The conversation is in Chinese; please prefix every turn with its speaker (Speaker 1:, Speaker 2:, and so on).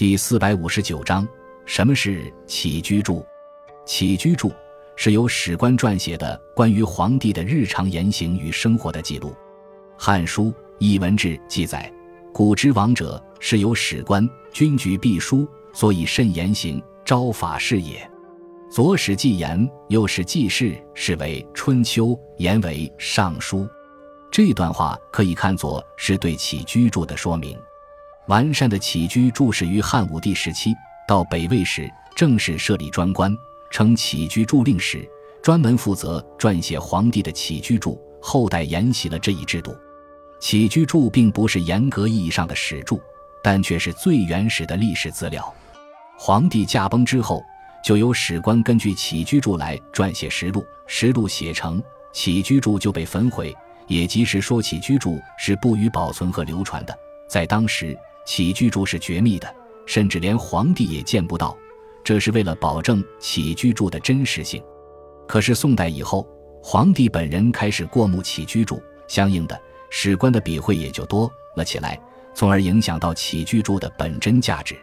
Speaker 1: 第四百五十九章：什么是起居注？起居注是由史官撰写的关于皇帝的日常言行与生活的记录。《汉书·艺文志》记载：“古之王者，是由史官，君举必书，所以慎言行，昭法事也。”左史记言，右史记事，是为《春秋》，言为《尚书》。这段话可以看作是对起居注的说明。完善的起居注始于汉武帝时期，到北魏时正式设立专官，称起居注令史，专门负责撰写皇帝的起居注。后代沿袭了这一制度。起居注并不是严格意义上的史注，但却是最原始的历史资料。皇帝驾崩之后。就由史官根据起居注来撰写实录，实录写成，起居注就被焚毁。也即是说，起居注是不予保存和流传的。在当时，起居注是绝密的，甚至连皇帝也见不到。这是为了保证起居注的真实性。可是宋代以后，皇帝本人开始过目起居注，相应的，史官的笔会也就多了起来，从而影响到起居注的本真价值。